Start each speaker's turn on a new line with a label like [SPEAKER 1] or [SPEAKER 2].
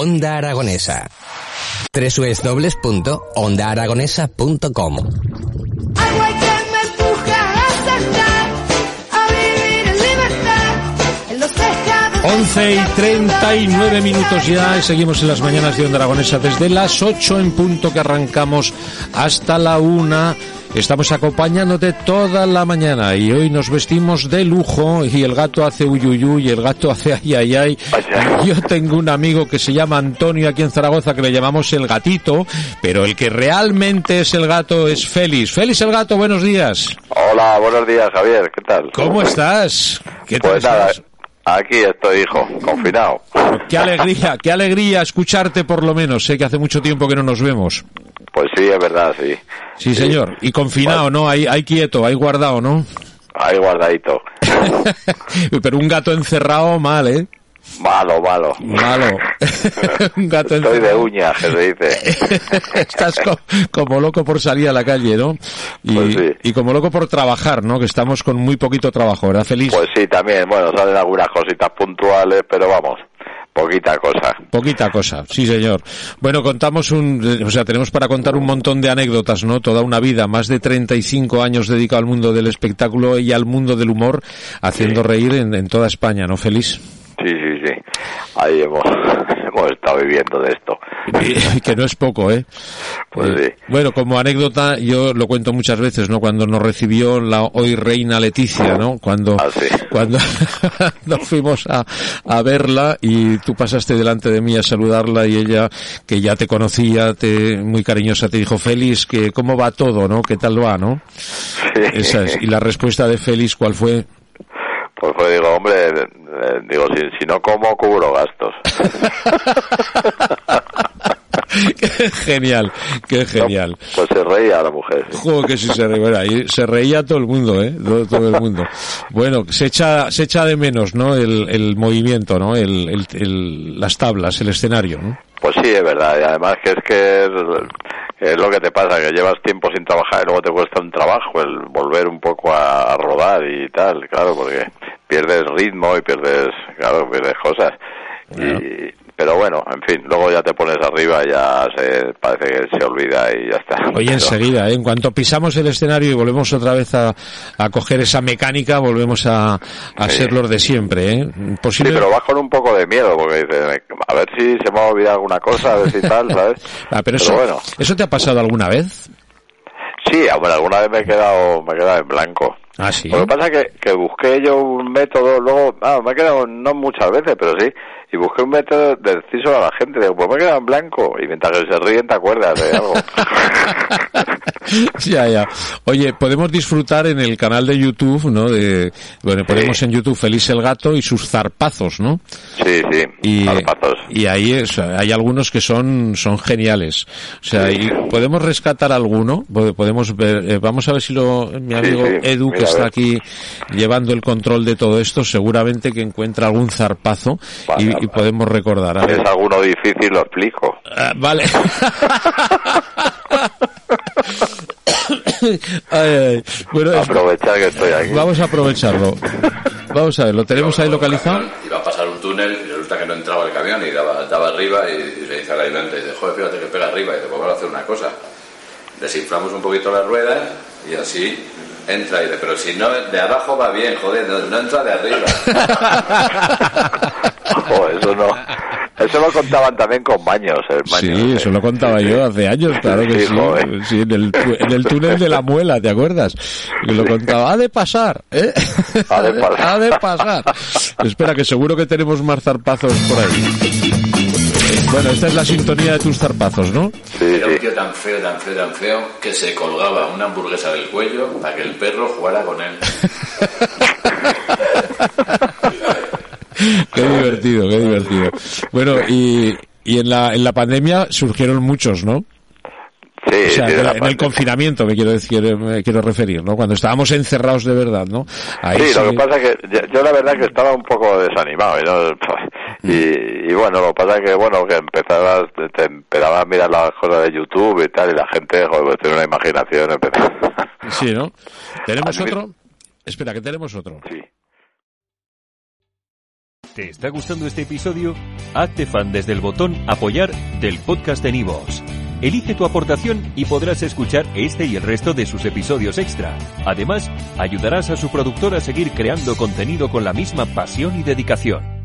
[SPEAKER 1] Onda Aragonesa. www.ondaaragonesa.com
[SPEAKER 2] Agua que me empuja a saltar, a vivir en libertad, en los pescados.
[SPEAKER 3] 11 y 39 minutos ya y seguimos en las mañanas de Onda Aragonesa desde las 8 en punto que arrancamos hasta la 1. Estamos acompañándote toda la mañana y hoy nos vestimos de lujo y el gato hace uyuyú y el gato hace ay ay ay.
[SPEAKER 4] Vaya.
[SPEAKER 3] Yo tengo un amigo que se llama Antonio aquí en Zaragoza que le llamamos el gatito, pero el que realmente es el gato es Félix. Félix el gato, buenos días.
[SPEAKER 4] Hola, buenos días, Javier. ¿Qué tal?
[SPEAKER 3] ¿Cómo estás? ¿Qué tal
[SPEAKER 4] Pues nada,
[SPEAKER 3] estás?
[SPEAKER 4] aquí estoy, hijo, confinado.
[SPEAKER 3] Qué alegría, qué alegría escucharte por lo menos. Sé que hace mucho tiempo que no nos vemos.
[SPEAKER 4] Pues sí, es verdad, sí.
[SPEAKER 3] Sí, señor. Y confinado, ¿no? Ahí, ahí quieto, ahí guardado, ¿no?
[SPEAKER 4] Ahí guardadito.
[SPEAKER 3] Pero un gato encerrado, mal, ¿eh?
[SPEAKER 4] Malo, malo.
[SPEAKER 3] Malo. un gato
[SPEAKER 4] Estoy de uña, que se dice.
[SPEAKER 3] Estás co- como loco por salir a la calle, ¿no? Y,
[SPEAKER 4] Pues sí.
[SPEAKER 3] y como loco por trabajar, ¿no? Que estamos con muy poquito trabajo, ¿verdad, Feliz?
[SPEAKER 4] Pues sí, también, bueno, salen algunas cositas puntuales, pero vamos, poquita cosa.
[SPEAKER 3] Poquita cosa, sí señor. Bueno, contamos un, eh, o sea, tenemos para contar un montón de anécdotas, ¿no? Toda una vida, más de 35 años dedicado al mundo del espectáculo y al mundo del humor, haciendo reír en, en toda España, ¿no, Feliz?
[SPEAKER 4] Sí, sí, sí. Ahí hemos, hemos estado viviendo de esto.
[SPEAKER 3] Y que no es poco, ¿eh?
[SPEAKER 4] Pues
[SPEAKER 3] Eh,
[SPEAKER 4] sí.
[SPEAKER 3] Bueno, como anécdota, yo lo cuento muchas veces, ¿no? Cuando nos recibió la hoy reina Leticia, ¿no? Cuando,
[SPEAKER 4] Ah, sí.
[SPEAKER 3] cuando nos fuimos a, a verla y tú pasaste delante de mí a saludarla y ella, que ya te conocía, te, muy cariñosa, te dijo, Félix, que cómo va todo, ¿no? ¿Qué tal va, no?
[SPEAKER 4] Sí.
[SPEAKER 3] Esa es. Y la respuesta de Félix, ¿cuál fue?
[SPEAKER 4] Pues, pues digo, hombre, digo, si, si no como, cubro gastos.
[SPEAKER 3] Qué genial, qué genial.
[SPEAKER 4] Pues se reía la mujer. sí.
[SPEAKER 3] Juego que sí se reía, bueno, ahí se reía todo el mundo, ¿eh? Todo, todo el mundo. Bueno, se echa, se echa de menos, ¿no? El, el movimiento, ¿no? El, el, el- las tablas, el escenario, ¿no?
[SPEAKER 4] Pues sí, es verdad. Y además que es que es, es lo que te pasa, que llevas tiempo sin trabajar y luego te cuesta un trabajo el volver un poco a, a rodar y tal, claro, porque pierdes ritmo y pierdes, claro, pierdes cosas.
[SPEAKER 3] Claro.
[SPEAKER 4] Y, pero bueno, en fin, luego ya te pones arriba y ya se, parece que se olvida y ya está.
[SPEAKER 3] Oye,
[SPEAKER 4] Pero-
[SPEAKER 3] enseguida, ¿eh? En cuanto pisamos el escenario y volvemos otra vez a, a coger esa mecánica, volvemos a, a
[SPEAKER 4] Sí.
[SPEAKER 3] ser los de siempre, ¿eh?
[SPEAKER 4] Sí,
[SPEAKER 3] Posible...
[SPEAKER 4] pero vas con un poco de miedo, porque dices, a ver si se me ha olvidado alguna cosa, a ver si tal, ¿sabes?
[SPEAKER 3] Ah, pero eso,
[SPEAKER 4] bueno.
[SPEAKER 3] ¿eso te ha pasado alguna vez?
[SPEAKER 4] Sí, hombre, alguna vez me he quedado, me he quedado en blanco.
[SPEAKER 3] Ah, sí.
[SPEAKER 4] Lo que pasa es que, que busqué yo un método, luego, ah, me he quedado, no muchas veces, pero sí, y busqué un método de decírselo a la gente, digo, pues me he quedado en blanco, y mientras que se ríen te acuerdas de algo.
[SPEAKER 3] ya, ya. Oye, podemos disfrutar en el canal de YouTube, ¿no? De, bueno, ponemos en YouTube Feliz el Gato y sus zarpazos, ¿no?
[SPEAKER 4] Sí, sí,
[SPEAKER 3] Y,
[SPEAKER 4] zarpazos.
[SPEAKER 3] y ahí es- hay algunos que son, son geniales. O sea, y podemos rescatar alguno, Po- podemos ver, eh, vamos a ver si lo, mi amigo
[SPEAKER 4] sí,
[SPEAKER 3] Edu, que está aquí llevando el control de todo esto, seguramente que encuentra algún zarpazo y,
[SPEAKER 4] Vale,
[SPEAKER 3] y podemos recordar. A ver.
[SPEAKER 4] es alguno difícil, lo explico.
[SPEAKER 3] Ah, vale. Ay, ay. Bueno,
[SPEAKER 4] Aprovechar que estoy aquí.
[SPEAKER 3] vamos a aprovecharlo. Vamos a ver, ¿lo tenemos ahí localizado?
[SPEAKER 5] Iba a pasar un túnel y resulta que no entraba el camión y daba, daba arriba y, y le dice al ayudante, dice, joder, fíjate que pega arriba y dice, pues vamos a hacer una cosa. Desinflamos un poquito las ruedas y así entra y dice, pero si no, de abajo va bien, joder, no, no entra de arriba.
[SPEAKER 4] Eso no. Eso lo contaban también con baños, el baño.
[SPEAKER 3] Sí, eso lo contaba yo hace años, claro que
[SPEAKER 4] Sí,
[SPEAKER 3] sí.
[SPEAKER 4] joder.
[SPEAKER 3] Sí, en el, en el túnel de la muela, ¿te acuerdas? Que lo contaba. Ha de pasar, ¿eh?
[SPEAKER 4] Ha de pasar.
[SPEAKER 3] Ha de pasar. Espera, que seguro que tenemos más zarpazos por ahí. Bueno, esta es la sintonía de tus zarpazos, ¿no?
[SPEAKER 4] Sí,
[SPEAKER 5] Era un tío tan feo, tan feo, tan feo que se colgaba una hamburguesa del cuello para que el perro jugara con él.
[SPEAKER 3] Qué divertido, qué divertido. Bueno, y, y en la, en la pandemia surgieron muchos, ¿no?
[SPEAKER 4] Sí,
[SPEAKER 3] O sea, en el confinamiento me quiero decir, me quiero referir, ¿no? Cuando estábamos encerrados de verdad, ¿no? Ahí
[SPEAKER 4] Sí, lo que pasa es que yo, yo la verdad que estaba un poco desanimado y, no- y, y bueno, lo que pasa es que bueno, que empezabas, te empezabas a mirar las cosas de YouTube y tal y la gente, joder, pues tiene una imaginación.
[SPEAKER 3] Sí, ¿no? ¿Tenemos otro? Espera, que tenemos otro.
[SPEAKER 4] Sí.
[SPEAKER 6] ¿Te está gustando este episodio? Hazte fan desde el botón Apoyar del podcast de Nivos. Elige tu aportación y podrás escuchar este y el resto de sus episodios extra. Además, ayudarás a su productor a seguir creando contenido con la misma pasión y dedicación.